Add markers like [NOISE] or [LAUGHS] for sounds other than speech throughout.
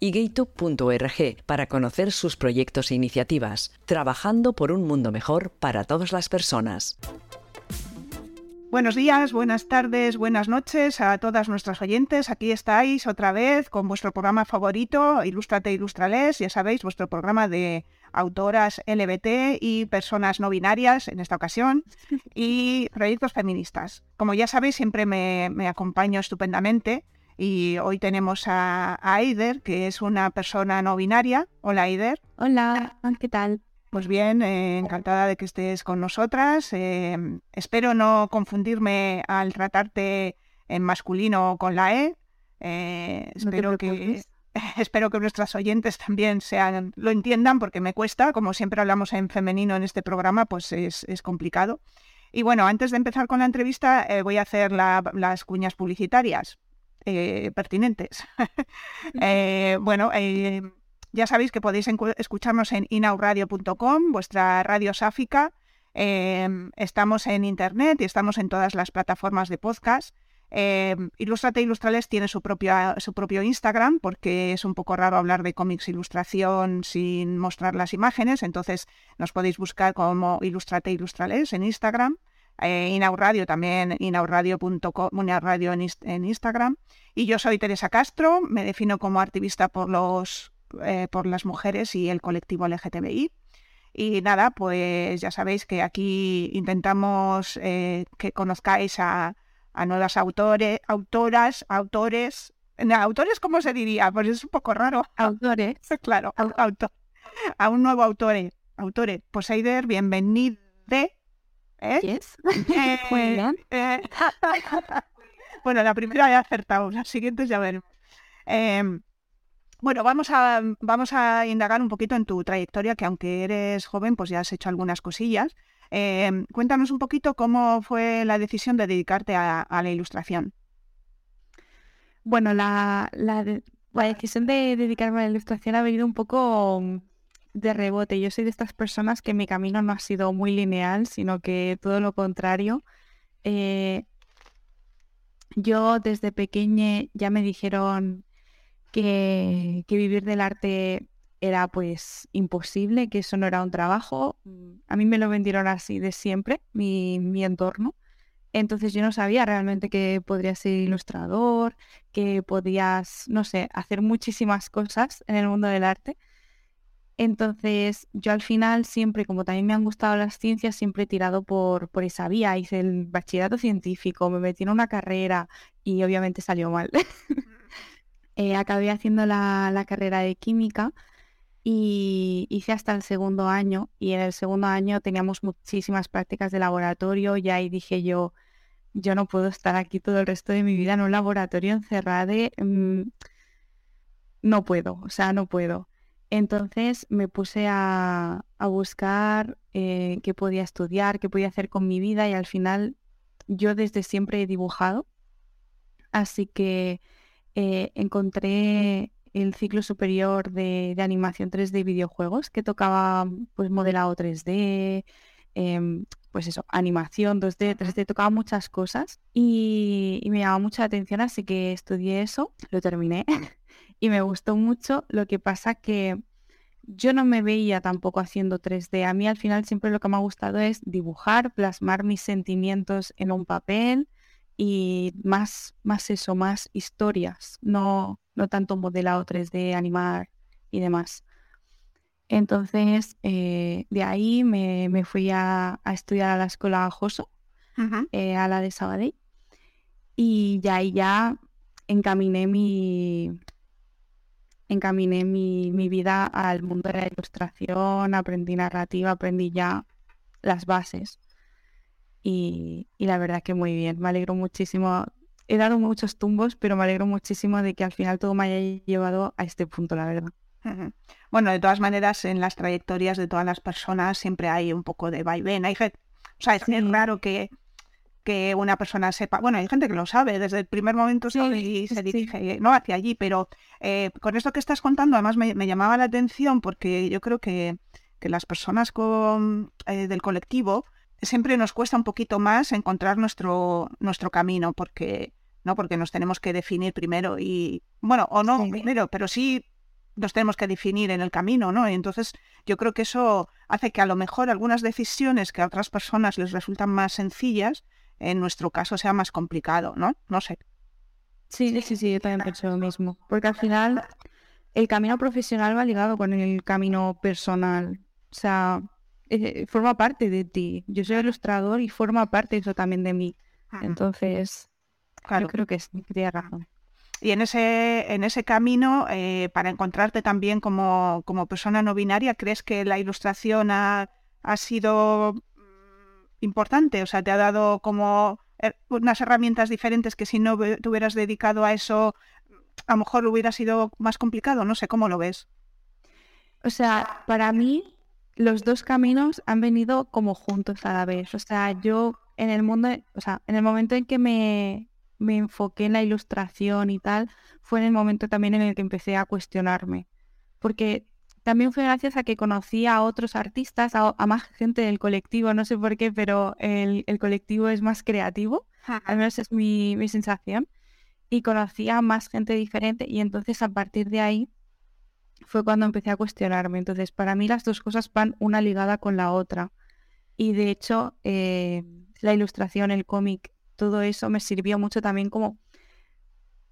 y gaitub.org para conocer sus proyectos e iniciativas, trabajando por un mundo mejor para todas las personas. Buenos días, buenas tardes, buenas noches a todas nuestras oyentes. Aquí estáis otra vez con vuestro programa favorito, Ilústrate, Ilustrales. Ya sabéis, vuestro programa de autoras LBT y personas no binarias en esta ocasión y proyectos feministas. Como ya sabéis, siempre me, me acompaño estupendamente y hoy tenemos a, Aider, que es una persona no binaria. Hola, Aider. Hola, ¿qué tal? Pues bien, eh, encantada de que estés con nosotras. Eh, espero no confundirme al tratarte en masculino con la E. Eh, espero que [LAUGHS] espero que nuestras oyentes también sean, lo entiendan porque me cuesta, como siempre hablamos en femenino en este programa, pues es, complicado. Y bueno, antes de empezar con la entrevista voy a hacer las cuñas publicitarias. Eh, pertinentes. [LAUGHS] Eh, bueno, eh, ya sabéis que podéis escucharnos en inauradio.com, vuestra radio sáfica. Em, estamos en internet y estamos en todas las plataformas de podcast. Em, Ilustrate Ilustrales tiene su, propia, su propio Instagram porque es un poco raro hablar de cómics ilustración sin mostrar las imágenes, entonces nos podéis buscar como Ilustrate Ilustrales en Instagram eh, Inauradio también, inauradio.com, Inauradio en, en, Instagram. Y yo soy Teresa Castro, me defino como activista por, los, eh, por las mujeres y el colectivo LGTBI. Y nada, pues ya sabéis que aquí intentamos eh, que conozcáis a, a nuevas autores, autoras, autores. ¿Autores cómo se diría? Pues es un poco raro. Autores. [LAUGHS] claro, autor, a un nuevo autor. Autores. Pues Aider, bienvenido ¿Eh? [LAUGHS] Eh, [LAUGHS] eh, [LAUGHS] bueno, la primera he acertado, las siguientes ya veremos. Em, bueno, vamos a, vamos a indagar un poquito en tu trayectoria, que aunque eres joven, pues ya has hecho algunas cosillas. Em, cuéntanos un poquito cómo fue la decisión de dedicarte a, la ilustración. Bueno, la, la, la, decisión de dedicarme a la ilustración ha venido un poco de rebote. Yo soy de estas personas que mi camino no ha sido muy lineal, sino que todo lo contrario. Eh, yo desde pequeña ya me dijeron que, vivir del arte era pues imposible, que eso no era un trabajo. A mí me lo vendieron así de siempre, mi, mi entorno. Entonces yo no sabía realmente que podría ser ilustrador, que podías, no sé, hacer muchísimas cosas en el mundo del arte. Entonces, yo al final siempre, como también me han gustado las ciencias, siempre he tirado por, por esa vía. Hice el bachillerato científico, me metí en una carrera y obviamente salió mal. [LAUGHS] Eh, acabé haciendo la, carrera de química y hice hasta el segundo año y en el segundo año teníamos muchísimas prácticas de laboratorio y ahí dije yo, yo no puedo estar aquí todo el resto de mi vida en un laboratorio encerrado. Mm, no puedo, o sea, no puedo. Entonces me puse a, buscar eh, qué podía estudiar, qué podía hacer con mi vida y al final yo desde siempre he dibujado. Así que eh, encontré el ciclo superior de, animación 3D y videojuegos que tocaba pues modelado 3D, em, pues eso, animación 2D, 3D, tocaba muchas cosas y, y me llamaba mucha atención, así que estudié eso, lo terminé. [LAUGHS] y me gustó mucho. Lo que pasa que yo no me veía tampoco haciendo 3D. A mí al final siempre lo que me ha gustado es dibujar, plasmar mis sentimientos en un papel y más, más eso, más historias, no, no tanto modelado 3D, animar y demás. Entonces, eh, de ahí me, fui a, estudiar a la escuela Joso, eh, a la de Sabadell, y ya ahí ya encaminé mi, encaminé mi, vida al mundo de la ilustración, aprendí narrativa, aprendí ya las bases. Y, la verdad que muy bien, me alegro muchísimo. he dado muchos tumbos, pero me alegro muchísimo de que al final todo me haya llevado a este punto, la verdad. Bueno, de todas maneras, en las trayectorias de todas las personas siempre hay un poco de vaivén. Hay o sea, es raro que, que una persona sepa, bueno, hay gente que lo sabe, desde el primer momento y se dirige ¿no? hacia allí, pero eh, con esto que estás contando, además me, llamaba la atención porque yo creo que, que las personas con, eh, del colectivo siempre nos cuesta un poquito más encontrar nuestro, nuestro camino, porque, ¿no? porque nos tenemos que definir primero y, bueno, o no primero, pero sí nos tenemos que definir en el camino, ¿no? Y entonces yo creo que eso hace que a lo mejor algunas decisiones que a otras personas les resultan más sencillas, en nuestro caso sea más complicado, ¿no? No sé. Sí, sí, sí, yo también pienso lo mismo. Porque al final el camino profesional va ligado con el camino personal. O sea, eh, forma parte de ti. Yo soy ilustrador y forma parte eso también de mí. Entonces, claro. yo creo que es, tiene razón. Y en ese, en ese camino, eh, para encontrarte también como, como, persona no binaria, ¿crees que la ilustración ha, ha sido importante? O sea, ¿te ha dado como eh, unas herramientas diferentes que si no te hubieras dedicado a eso, a lo mejor hubiera sido más complicado? No sé, ¿cómo lo ves? O sea, para mí los dos caminos han venido como juntos a la vez. O sea, yo en el mundo, o sea, en el momento en que me, me enfoqué en la ilustración y tal, fue en el momento también en el que empecé a cuestionarme. Porque también fue gracias a que conocí a otros artistas, a, más gente del colectivo, no sé por qué, pero el, colectivo es más creativo, al menos es mi, mi sensación, y conocí a más gente diferente y entonces a partir de ahí fue cuando empecé a cuestionarme. Entonces, para mí las dos cosas van una ligada con la otra. Y de hecho, eh, la ilustración, el cómic todo eso me sirvió mucho también como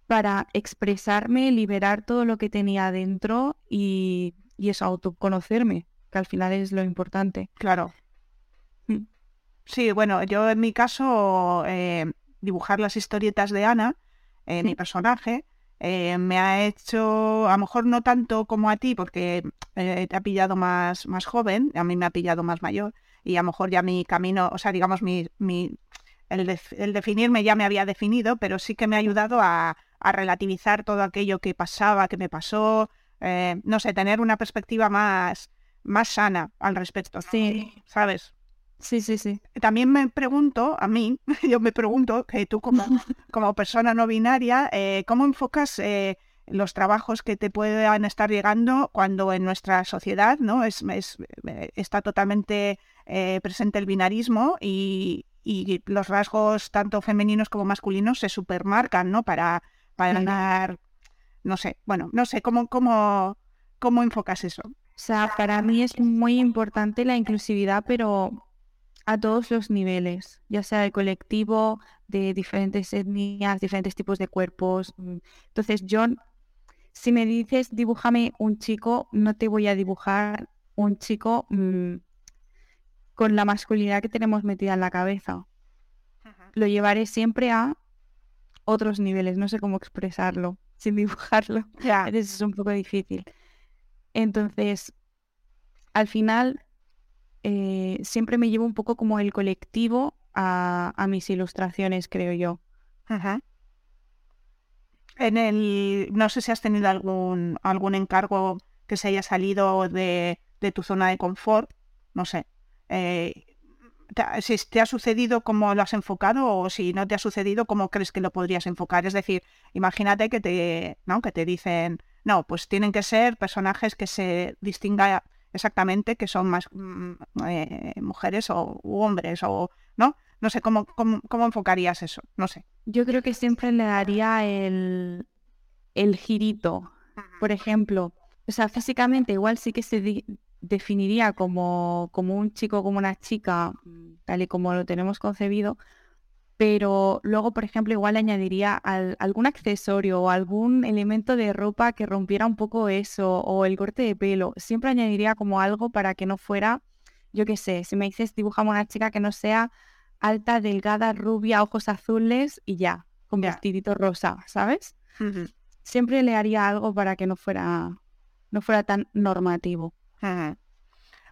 para expresarme, liberar todo lo que tenía dentro y, y eso, autoconocerme, que al final es lo importante. Claro. Mm. Sí, bueno, yo en mi caso, eh, dibujar las historietas de Ana, eh, mi personaje, eh, me ha hecho, a lo mejor no tanto como a ti, porque te ha pillado más, más joven, a mí me ha pillado más mayor, y a lo mejor ya mi camino, o sea, digamos, mi, mi, el, definirme ya me había definido, pero sí que me ha ayudado a, relativizar todo aquello que pasaba, que me pasó, eh, no sé, tener una perspectiva más, más sana al respecto. Sí. ¿Sabes? Sí, sí, sí. También me pregunto, a mí, [LAUGHS] yo me pregunto, que tú como, [LAUGHS] como persona no binaria, eh, ¿cómo enfocas eh, los trabajos que te puedan estar llegando cuando en nuestra sociedad no es, está totalmente presente el binarismo y, y los rasgos tanto femeninos como masculinos se supermarcan, ¿no? Para, para ganar, no sé, bueno, no sé, ¿cómo, cómo, cómo enfocas eso? O sea, para mí es muy importante la inclusividad, pero a todos los niveles, ya sea el colectivo, de diferentes etnias, diferentes tipos de cuerpos. Mm. Entonces, yo, si me dices dibújame un chico, no te voy a dibujar un chico mm, con la masculinidad que tenemos metida en la cabeza. Lo llevaré siempre a otros niveles, no sé cómo expresarlo sin dibujarlo. [LAUGHS] Veces es un poco difícil. Entonces, al final, eh, siempre me llevo un poco como el colectivo a, mis ilustraciones, creo yo. En el, no sé si has tenido algún, algún encargo que se haya salido de, de tu zona de confort, no sé, eh, si te ha sucedido cómo lo has enfocado o si no te ha sucedido cómo crees que lo podrías enfocar. Es decir, imagínate que te, ¿no? que te dicen, no, pues tienen que ser personajes que se distinga exactamente que son más mm, eh, mujeres o hombres o no no sé ¿cómo, cómo, cómo enfocarías eso no sé. Yo creo que siempre le daría el el girito. Por ejemplo o sea físicamente igual sí que se definiría como, como un chico, como una chica, mm, tal y como lo tenemos concebido, pero luego, por ejemplo, igual le añadiría algún accesorio o algún elemento de ropa que rompiera un poco eso, o el corte de pelo. Siempre añadiría como algo para que no fuera, yo qué sé, si me dices dibujamos una chica que no sea alta, delgada, rubia, ojos azules y ya, con vestidito rosa, ¿sabes? Siempre le haría algo para que no fuera, no fuera tan normativo.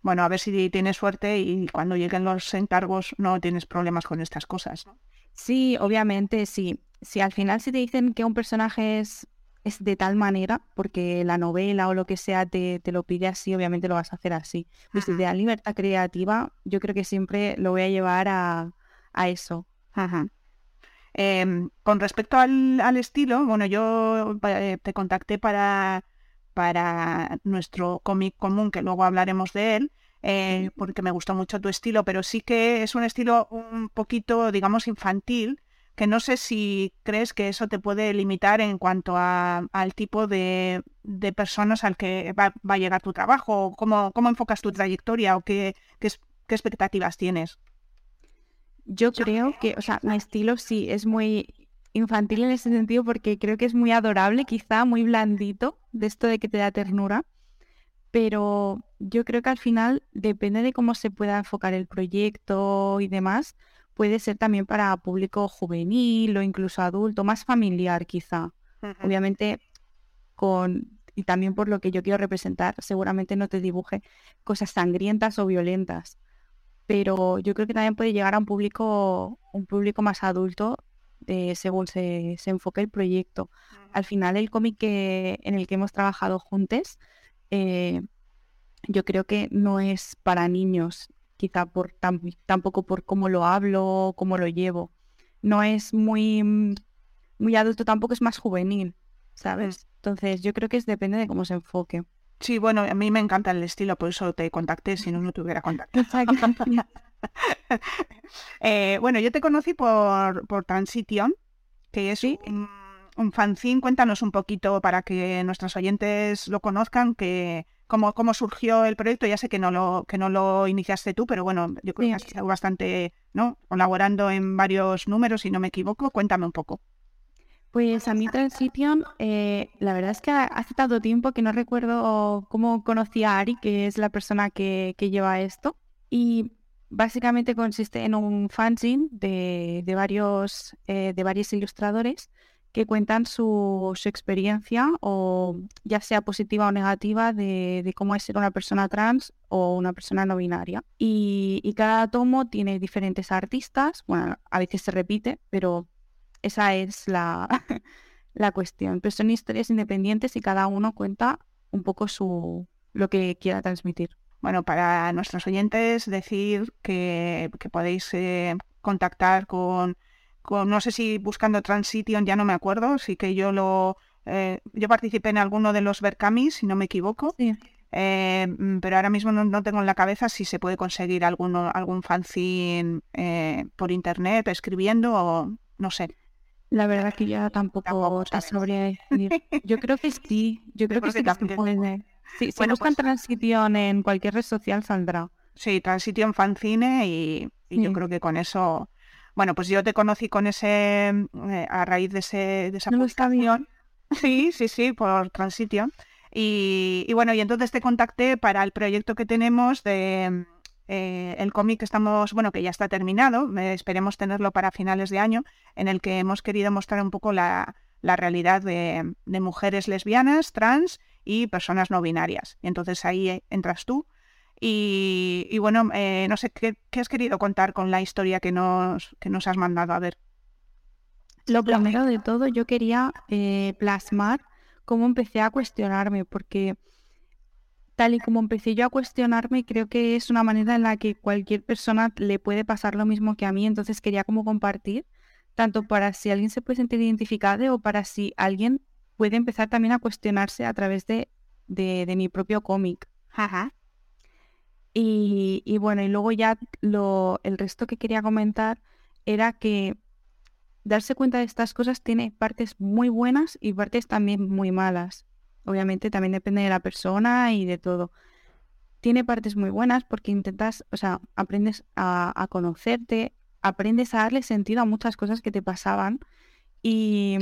Bueno, a ver si tienes suerte y cuando lleguen los encargos no tienes problemas con estas cosas. Sí, obviamente sí. si al final si te dicen que un personaje es, es de tal manera, porque la novela o lo que sea te, te lo pide así, obviamente lo vas a hacer así. Pues si te libertad creativa, yo creo que siempre lo voy a llevar a, a eso. Em, con respecto al, al, estilo, bueno, yo eh, te contacté para, para nuestro cómic común, que luego hablaremos de él, eh, porque me gustó mucho tu estilo, pero sí que es un estilo un poquito, digamos, infantil, que no sé si crees que eso te puede limitar en cuanto a, al tipo de, de, personas al que va, va, a llegar tu trabajo, cómo, cómo enfocas tu trayectoria o qué, qué, qué expectativas tienes. Yo creo que, o sea, mi estilo sí es muy infantil en ese sentido porque creo que es muy adorable, quizá muy blandito, de esto de que te da ternura, pero yo creo que al final depende de cómo se pueda enfocar el proyecto y demás, puede ser también para público juvenil o incluso adulto, más familiar quizá. Obviamente con y también por lo que yo quiero representar, seguramente no te dibuje cosas sangrientas o violentas, pero yo creo que también puede llegar a un público, un público más adulto eh, según se, se, enfoque el proyecto. Al final el cómic en el que hemos trabajado juntos, eh, yo creo que no es para niños, quizá por tampoco por cómo lo hablo, cómo lo llevo. No es muy, muy adulto, tampoco es más juvenil, ¿sabes? Entonces yo creo que es, depende de cómo se enfoque. Sí, bueno, a mí me encanta el estilo, por eso te contacté, si no, no te hubiera contactado. [LAUGHS] [LAUGHS] [LAUGHS] eh, bueno, yo te conocí por, por Transition, que es un, un, fanzine. Cuéntanos un poquito para que nuestros oyentes lo conozcan, que cómo, cómo surgió el proyecto. Ya sé que no lo, que no lo iniciaste tú, pero bueno, yo creo que has estado bastante ¿no? colaborando en varios números, si no me equivoco. Cuéntame un poco. Pues a mí Transition, eh, la verdad es que hace tanto tiempo que no recuerdo cómo conocí a Ari, que es la persona que, lleva esto. Y básicamente consiste en un fanzine de, varios, eh, de varios ilustradores que cuentan su, experiencia, o ya sea positiva o negativa, de, cómo es ser una persona trans o una persona no binaria. Y, y cada tomo tiene diferentes artistas, bueno, a veces se repite, pero esa es la, [LAUGHS] la cuestión. Pero son historias independientes y cada uno cuenta un poco su lo que quiera transmitir. Bueno, para nuestros oyentes decir que, podéis eh, contactar con, con, no sé si buscando Transition, ya no me acuerdo, sí que yo lo eh, yo participé en alguno de los Berkamis, si no me equivoco. Eh, pero ahora mismo no, tengo en la cabeza si se puede conseguir alguno, algún fanzine por internet escribiendo o no sé. La verdad que yo tampoco te sabría decir. [LAUGHS] Yo creo que sí, yo creo que sí que se puede. Sí, si buscan pues Transition en cualquier red social saldrá. Sí, Transition Fancine y, y yo creo que con eso... Bueno, pues yo te conocí con ese... Eh, a raíz de, ese, de esa no publicación. [LAUGHS] Sí, sí, sí, por Transition. Y, y bueno, y entonces te contacté para el proyecto que tenemos de eh, el cómic que estamos, bueno, que ya está terminado, eh, esperemos tenerlo para finales de año, en el que hemos querido mostrar un poco la, realidad de, mujeres lesbianas, trans y personas no binarias. Y entonces ahí eh, entras tú. Y, bueno, no sé, ¿qué, has querido contar con la historia que nos, que nos has mandado a ver? Lo primero de todo, yo quería plasmar cómo empecé a cuestionarme, porque tal y como empecé yo a cuestionarme, creo que es una manera en la que cualquier persona le puede pasar lo mismo que a mí, entonces quería como compartir, tanto para si alguien se puede sentir identificado o para si alguien puede empezar también a cuestionarse a través de, de, mi propio cómic. Y, y, bueno, y luego ya lo, el resto que quería comentar era que darse cuenta de estas cosas tiene partes muy buenas y partes también muy malas. Obviamente también depende de la persona y de todo. Tiene partes muy buenas porque intentas, o sea, aprendes a, conocerte, aprendes a darle sentido a muchas cosas que te pasaban y,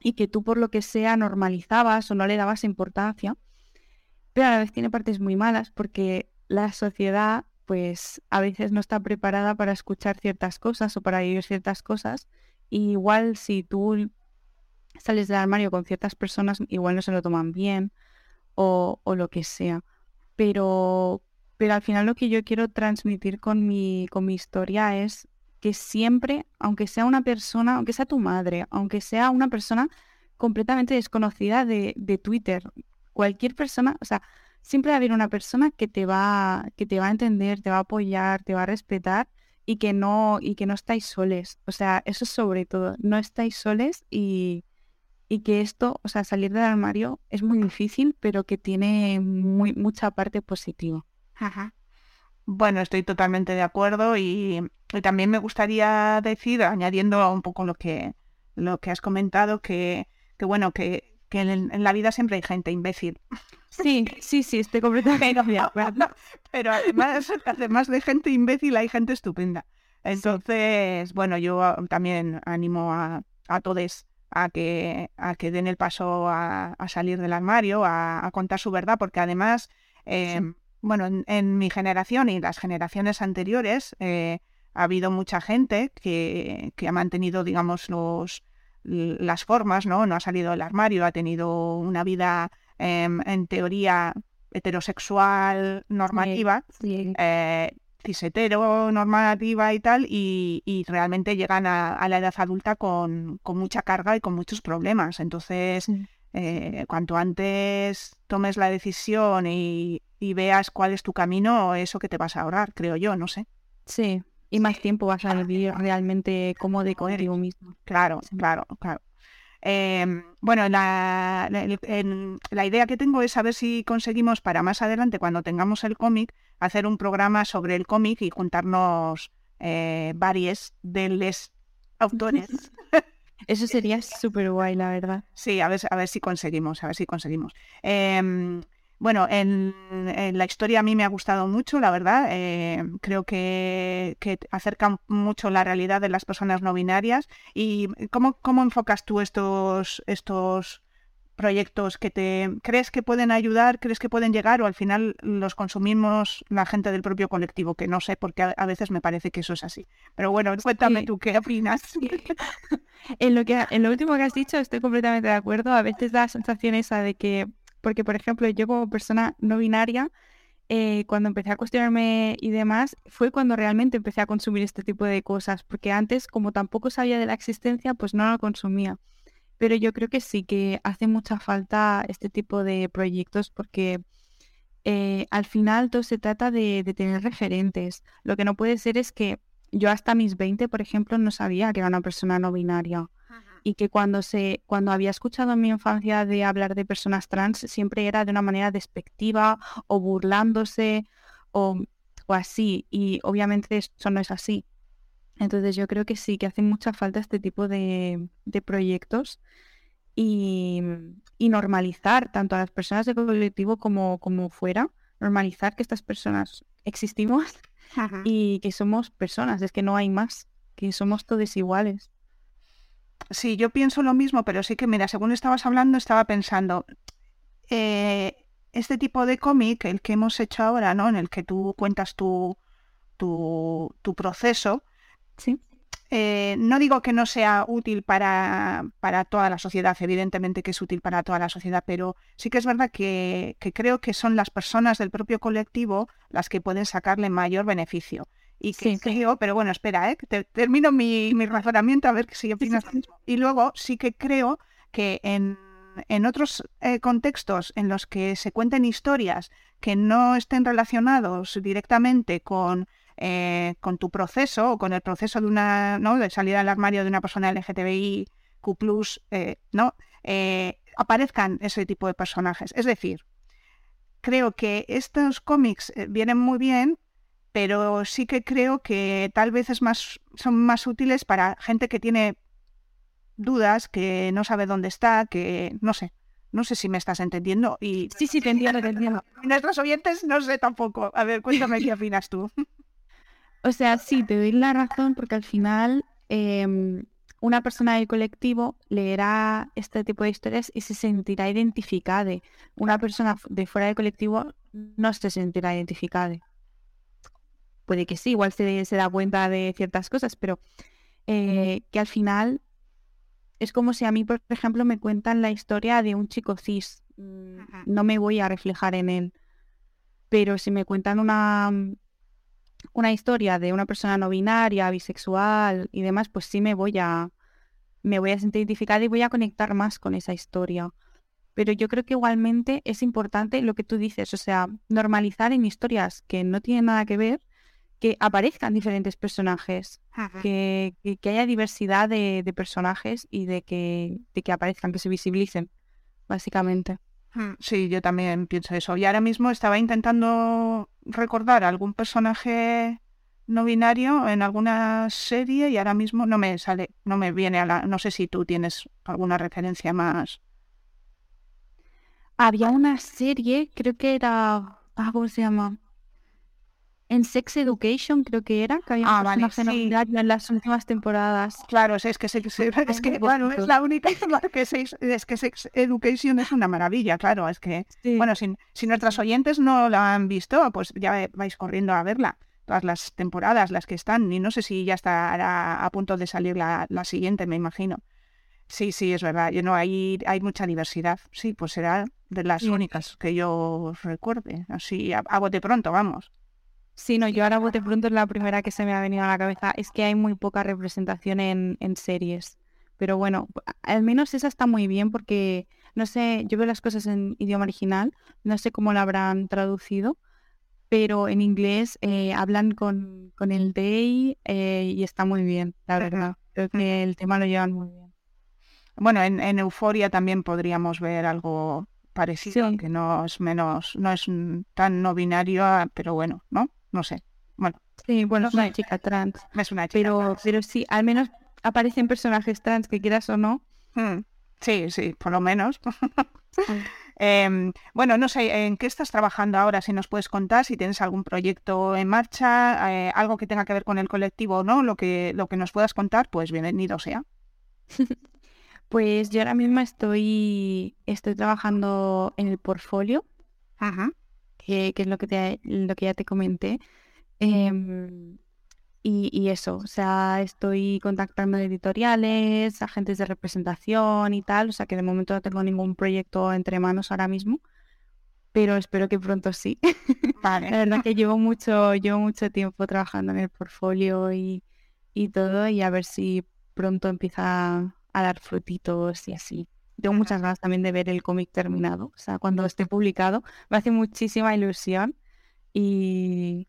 y que tú por lo que sea normalizabas o no le dabas importancia. Pero a la vez tiene partes muy malas porque la sociedad pues a veces no está preparada para escuchar ciertas cosas o para vivir ciertas cosas. igual si tú sales del armario con ciertas personas, igual no se lo toman bien o, lo que sea. Pero, pero al final lo que yo quiero transmitir con mi, con mi historia es que siempre, aunque sea una persona, aunque sea tu madre, aunque sea una persona completamente desconocida de, de Twitter, cualquier persona, o sea, siempre va a haber una persona que te va, que te va a entender, te va a apoyar, te va a respetar y que no, y que no estáis soles. O sea, eso es sobre todo, no estáis soles y, y que esto, o sea, salir del armario es muy difícil, pero que tiene muy, mucha parte positiva. Bueno, estoy totalmente de acuerdo y, también me gustaría decir, añadiendo un poco lo que, lo que has comentado, que, que bueno, que, que en, la vida siempre hay gente imbécil. Sí, [LAUGHS] sí, sí, estoy completamente de acuerdo. [LAUGHS] Pero además, además de gente imbécil hay gente estupenda. Entonces, bueno, yo también animo a, a todos a que, a que den el paso a, salir del armario, a, contar su verdad, porque además, em, bueno, en, mi generación y las generaciones anteriores eh, ha habido mucha gente que, que ha mantenido, digamos, los, las formas, ¿no? No ha salido del armario, ha tenido una vida em, en teoría heterosexual normativa, eh, cisetero normativa y tal, y, realmente llegan a, la edad adulta con, mucha carga y con muchos problemas. Entonces, eh, cuanto antes tomes la decisión y, y veas cuál es tu camino, eso que te vas a ahorrar, creo yo, no sé. Sí, y más tiempo vas a vivir realmente cómodo contigo mismo. Claro, claro, claro. Em, bueno, la, la, idea que tengo es saber si conseguimos para más adelante, cuando tengamos el cómic, hacer un programa sobre el cómic y juntarnos eh, varios de los autores. [LAUGHS] Eso [LAUGHS] sería súper guay, la verdad. Sí, a ver, a ver si conseguimos, a ver si conseguimos. Em, bueno, en, la historia a mí me ha gustado mucho, la verdad. Eh, creo que, que, acerca mucho la realidad de las personas no binarias. ¿Y cómo, cómo enfocas tú estos, estos proyectos que te crees que pueden ayudar, crees que pueden llegar o al final los consumimos la gente del propio colectivo? Que no sé, porque a, veces me parece que eso es así. Pero bueno, cuéntame tú qué opinas. en, lo que, en lo último que has dicho estoy completamente de acuerdo. A veces da la sensación esa de que porque, por ejemplo, yo como persona no binaria, eh, cuando empecé a cuestionarme y demás, fue cuando realmente empecé a consumir este tipo de cosas, porque antes, como tampoco sabía de la existencia, pues no lo consumía. Pero yo creo que sí que hace mucha falta este tipo de proyectos porque eh, al final todo se trata de, de, tener referentes. Lo que no puede ser es que yo hasta mis 20, por ejemplo, no sabía que era una persona no binaria y que cuando se cuando había escuchado en mi infancia de hablar de personas trans siempre era de una manera despectiva o burlándose o, o así y obviamente eso no es así. Entonces yo creo que sí, que hace mucha falta este tipo de, de proyectos y, y, normalizar tanto a las personas de colectivo como, como fuera, normalizar que estas personas existimos [LAUGHS] y que somos personas, es que no hay más, que somos todos iguales. Sí, yo pienso lo mismo, pero sí que, mira, según estabas hablando, estaba pensando, eh, este tipo de cómic, el que hemos hecho ahora, ¿no? En el que tú cuentas tu, tu, tu proceso, ¿Sí? Eh, no digo que no sea útil para, para, toda la sociedad, evidentemente que es útil para toda la sociedad, pero sí que es verdad que, que creo que son las personas del propio colectivo las que pueden sacarle mayor beneficio. Y que creo, pero bueno, espera, ¿eh? termino mi, razonamiento a ver si opinas Y luego sí que creo que en, en otros eh, contextos en los que se cuenten historias que no estén relacionados directamente con, eh, con tu proceso o con el proceso de una, ¿no? de salir al armario de una persona LGTBI, Q+, eh, ¿no? aparezcan ese tipo de personajes. Es decir, creo que estos cómics vienen muy bien pero sí que creo que tal vez es más, son más útiles para gente que tiene dudas, que no sabe dónde está, que no sé. No sé si me estás entendiendo. Y... Sí, sí, te entiendo, te entiendo. [LAUGHS] Nuestros oyentes no sé tampoco. A ver, cuéntame qué opinas tú. [LAUGHS] O sea, sí, te doy la razón porque al final em, una persona del colectivo leerá este tipo de historias y se sentirá identificada. Una persona de fuera del colectivo no se sentirá identificada puede que sí, igual se, se da cuenta de ciertas cosas, pero eh, que al final es como si a mí, por ejemplo, me cuentan la historia de un chico cis. Mm, no me voy a reflejar en él. Pero si me cuentan una, una historia de una persona no binaria, bisexual y demás, pues sí me voy a me voy a sentir identificada y voy a conectar más con esa historia. Pero yo creo que igualmente es importante lo que tú dices, o sea, normalizar en historias que no tienen nada que ver, que aparezcan diferentes personajes, que, que, haya diversidad de, de, personajes y de que, de que aparezcan, que se visibilicen, básicamente. Mm, sí, yo también pienso eso. Y ahora mismo estaba intentando recordar algún personaje no binario en alguna serie y ahora mismo no me sale, no me viene a la. No sé si tú tienes alguna referencia más. Había una serie, creo que era. Ah, ¿Cómo se llama? En Sex Education creo que era, que había ah, vale, en las últimas temporadas. Claro, es que, es que bueno, es la única que sex, es que Sex Education es una maravilla, claro, es que, bueno, si, si nuestras oyentes no la han visto, pues ya vais corriendo a verla, todas las temporadas, las que están, y no sé si ya estará a punto de salir la, la siguiente, me imagino. Sí, sí, es verdad, yo no, hay, hay mucha diversidad, sí, pues será de las únicas que yo recuerde, así a, a bote pronto, vamos. Sí, no, yo ahora bote pronto es la primera que se me ha venido a la cabeza. Es que hay muy poca representación en, en series. Pero bueno, al menos esa está muy bien porque, no sé, yo veo las cosas en idioma original, no sé cómo la habrán traducido, pero en inglés eh, hablan con, con, el day eh, y está muy bien, la verdad. Creo que el tema lo llevan muy bien. Bueno, en, en Euforia también podríamos ver algo parecido, que no es menos, no es tan no binario, pero bueno, ¿no? No sé. Bueno. Sí, bueno, es una chica trans. Es una chica pero, trans. Pero sí, al menos aparecen personajes trans que quieras o no. Hmm. Sí, sí, por lo menos. [LAUGHS] [LAUGHS] Em, bueno, no sé, ¿en qué estás trabajando ahora? Si nos puedes contar, si tienes algún proyecto en marcha, eh, algo que tenga que ver con el colectivo o no, lo que, lo que nos puedas contar, pues bienvenido sea. [LAUGHS] pues yo ahora mismo estoy, estoy trabajando en el portfolio. Ajá que, es lo que, te, lo que ya te comenté. Em, y, eso, o sea, estoy contactando editoriales, agentes de representación y tal, o sea que de momento no tengo ningún proyecto entre manos ahora mismo, pero espero que pronto sí. [LAUGHS] Vale. La verdad que llevo [LAUGHS] mucho, llevo mucho tiempo trabajando en el portfolio y, y todo, y a ver si pronto empieza a dar frutitos y así tengo muchas ganas también de ver el cómic terminado, o sea, cuando esté publicado. Me hace muchísima ilusión y,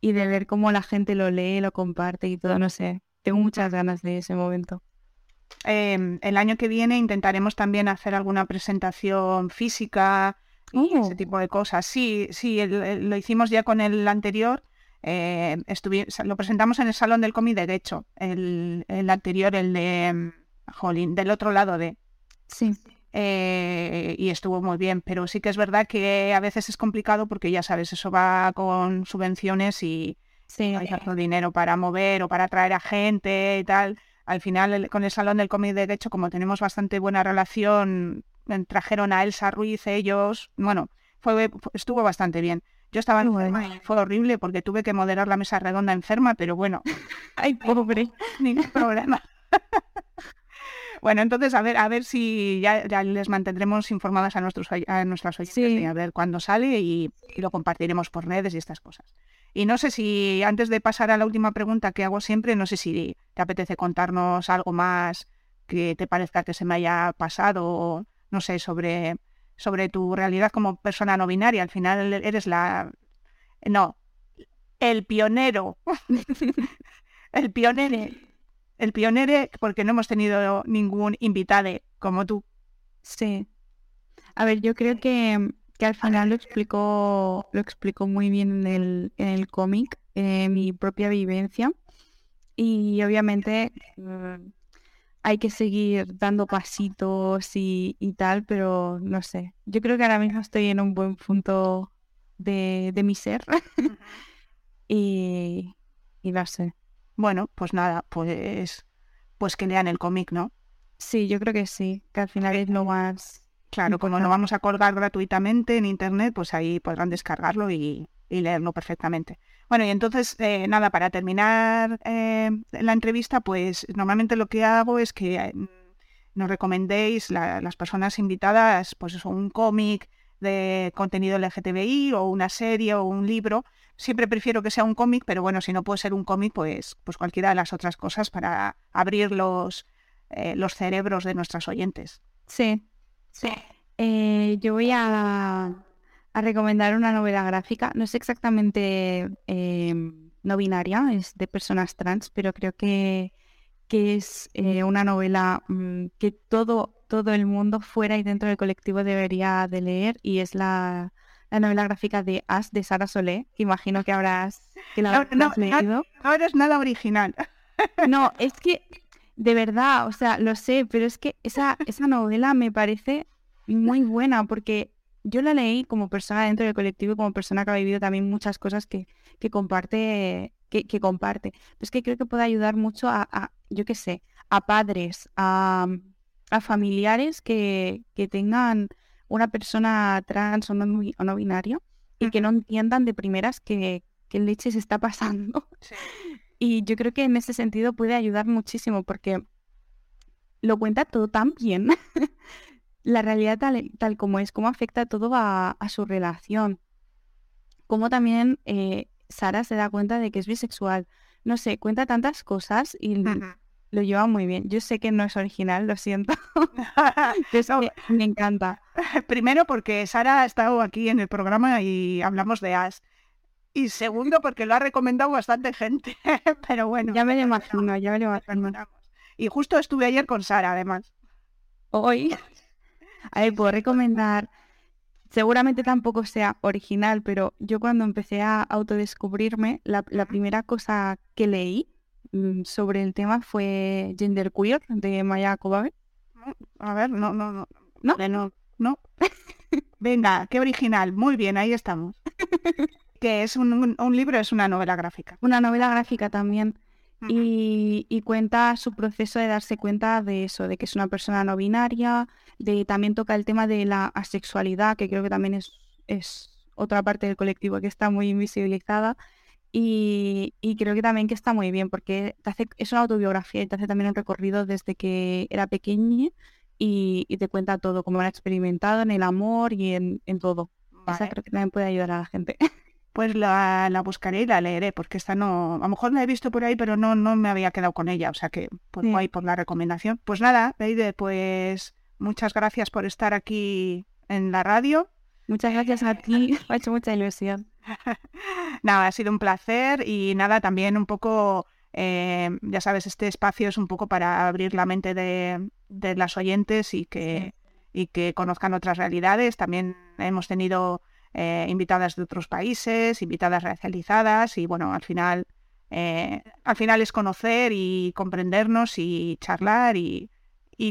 y de ver cómo la gente lo lee, lo comparte y todo, no sé. Tengo muchas ganas de ese momento. Em, el año que viene intentaremos también hacer alguna presentación física y ese oh. tipo de cosas. Sí, sí, lo hicimos ya con el anterior. Eh, lo presentamos en el Salón del Cómic Derecho, el, el anterior, el de em, Jolín, del otro lado de, Sí. Eh, y estuvo muy bien, pero sí que es verdad que a veces es complicado porque ya sabes, eso va con subvenciones y sí. hay tanto dinero para mover o para atraer a gente y tal. Al final, con el Salón del Cómic de Derecho, como tenemos bastante buena relación, trajeron a Elsa Ruiz, ellos, bueno, fue, estuvo bastante bien. Yo estaba enferma y fue horrible porque tuve que moderar la mesa redonda enferma, pero bueno. [LAUGHS] Ay, pobre. [LAUGHS] Ningún problema. [LAUGHS] Bueno, entonces a ver, a ver si ya, les mantendremos informadas a nuestros a nuestras oyentes y a ver cuándo sale y, lo compartiremos por redes y estas cosas. Y no sé si antes de pasar a la última pregunta que hago siempre, no sé si te apetece contarnos algo más que te parezca que se me haya pasado o no sé sobre sobre tu realidad como persona no binaria. Al final eres la no, el pionero. [LAUGHS] el pionero el pionero porque no hemos tenido ningún invitado como tú. Sí. A ver, yo creo que, que al final lo explicó, lo explicó muy bien en el, en el cómic, eh, mi propia vivencia. Y obviamente mm, hay que seguir dando pasitos y, y, tal, pero no sé. Yo creo que ahora mismo estoy en un buen punto de, de mi ser. [LAUGHS] y, y no sé. Bueno, pues nada, pues, pues que lean el cómic, ¿no? Sí, yo creo que sí, que al final es lo más... Claro, como no vamos a colgar gratuitamente en Internet, pues ahí podrán descargarlo y, leerlo perfectamente. Bueno, y entonces, eh, nada, para terminar eh, la entrevista, pues normalmente lo que hago es que eh, nos recomendéis las personas invitadas, pues eso, un cómic de contenido LGTBI o una serie o un libro. Siempre prefiero que sea un cómic, pero bueno, si no puede ser un cómic, pues, pues cualquiera de las otras cosas para abrir los, eh, los cerebros de nuestras oyentes. Sí, sí. Eh, yo voy a, a, recomendar una novela gráfica. No es exactamente em, no binaria, es de personas trans, pero creo que, que es eh, una novela mm, que todo, todo el mundo fuera y dentro del colectivo debería de leer y es la, la novela gráfica de As de Sara Solé, que imagino que habrás, que la [LAUGHS] no, leído. No, eres nada original. [LAUGHS] No, es que de verdad, o sea, lo sé, pero es que esa, esa novela me parece muy buena porque yo la leí como persona dentro del colectivo y como persona que ha vivido también muchas cosas que, que comparte, que, que comparte. es que creo que puede ayudar mucho a, a yo qué sé, a padres, a, a familiares que, que, tengan una persona trans o no, o no binaria y que no entiendan de primeras que, que leche se está pasando. [LAUGHS] Y yo creo que en ese sentido puede ayudar muchísimo porque lo cuenta todo tan bien. [LAUGHS] la realidad tal, tal, como es, cómo afecta todo a, su relación. Cómo también eh, Sara se da cuenta de que es bisexual. No sé, cuenta tantas cosas y lo lleva muy bien. Yo sé que no es original, lo siento. [LAUGHS] [LAUGHS] me encanta. [LAUGHS] Primero porque Sara ha estado aquí en el programa y hablamos de As. Y segundo, porque lo ha recomendado bastante gente. Pero bueno. Ya me lo imagino, ya me lo imagino. Y justo estuve ayer con Sara, además. Hoy. A ver, puedo recomendar. Seguramente tampoco sea original, pero yo cuando empecé a autodescubrirme, la, la primera cosa que leí sobre el tema fue Genderqueer de Maya Kobabe. A ver, no, no, no. No, no, no. [LAUGHS] Venga, qué original. Muy bien, ahí estamos. [LAUGHS] que es un, libro, es una novela gráfica. Una novela gráfica también. y, cuenta su proceso de darse cuenta de eso, de que es una persona no binaria, de también toca el tema de la asexualidad, que creo que también es, es otra parte del colectivo que está muy invisibilizada. Y, creo que también que está muy bien, porque te hace, es una autobiografía y te hace también un recorrido desde que era pequeña y, te cuenta todo, cómo ha experimentado en el amor y en, todo. Esa creo que también puede ayudar a la gente. [LAUGHS] pues la, la, buscaré y la leeré, porque esta no, a lo mejor la he visto por ahí, pero no, no me había quedado con ella, o sea que pues voy por la recomendación. Pues nada, Leide, pues muchas gracias por estar aquí en la radio. Muchas gracias a ti, [LAUGHS] me ha hecho mucha ilusión. [LAUGHS] nada, ha sido un placer y nada, también un poco, eh, ya sabes, este espacio es un poco para abrir la mente de, de las oyentes y que, y que conozcan otras realidades. También hemos tenido eh, invitadas de otros países, invitadas racializadas y bueno, al final, eh, al final es conocer y comprendernos y charlar y,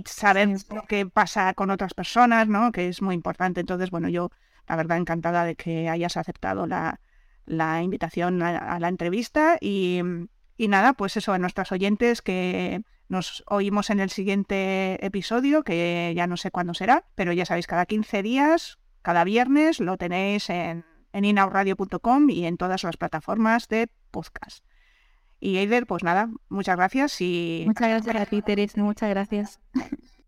saber lo que pasa con otras personas, ¿no? Que es muy importante. Entonces, bueno, yo la verdad encantada de que hayas aceptado la, invitación a, la entrevista y, y nada, pues eso, a nuestras oyentes que nos oímos en el siguiente episodio, que ya no sé cuándo será, pero ya sabéis, cada 15 días cada viernes lo tenéis en, en inauradio.com y en todas las plataformas de podcast. Y Eider, pues nada, muchas gracias y... Muchas gracias a ti, Teresa, muchas gracias. [LAUGHS]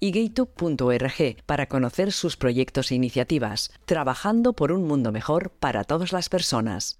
y gaytube.org para conocer sus proyectos e iniciativas, trabajando por un mundo mejor para todas las personas.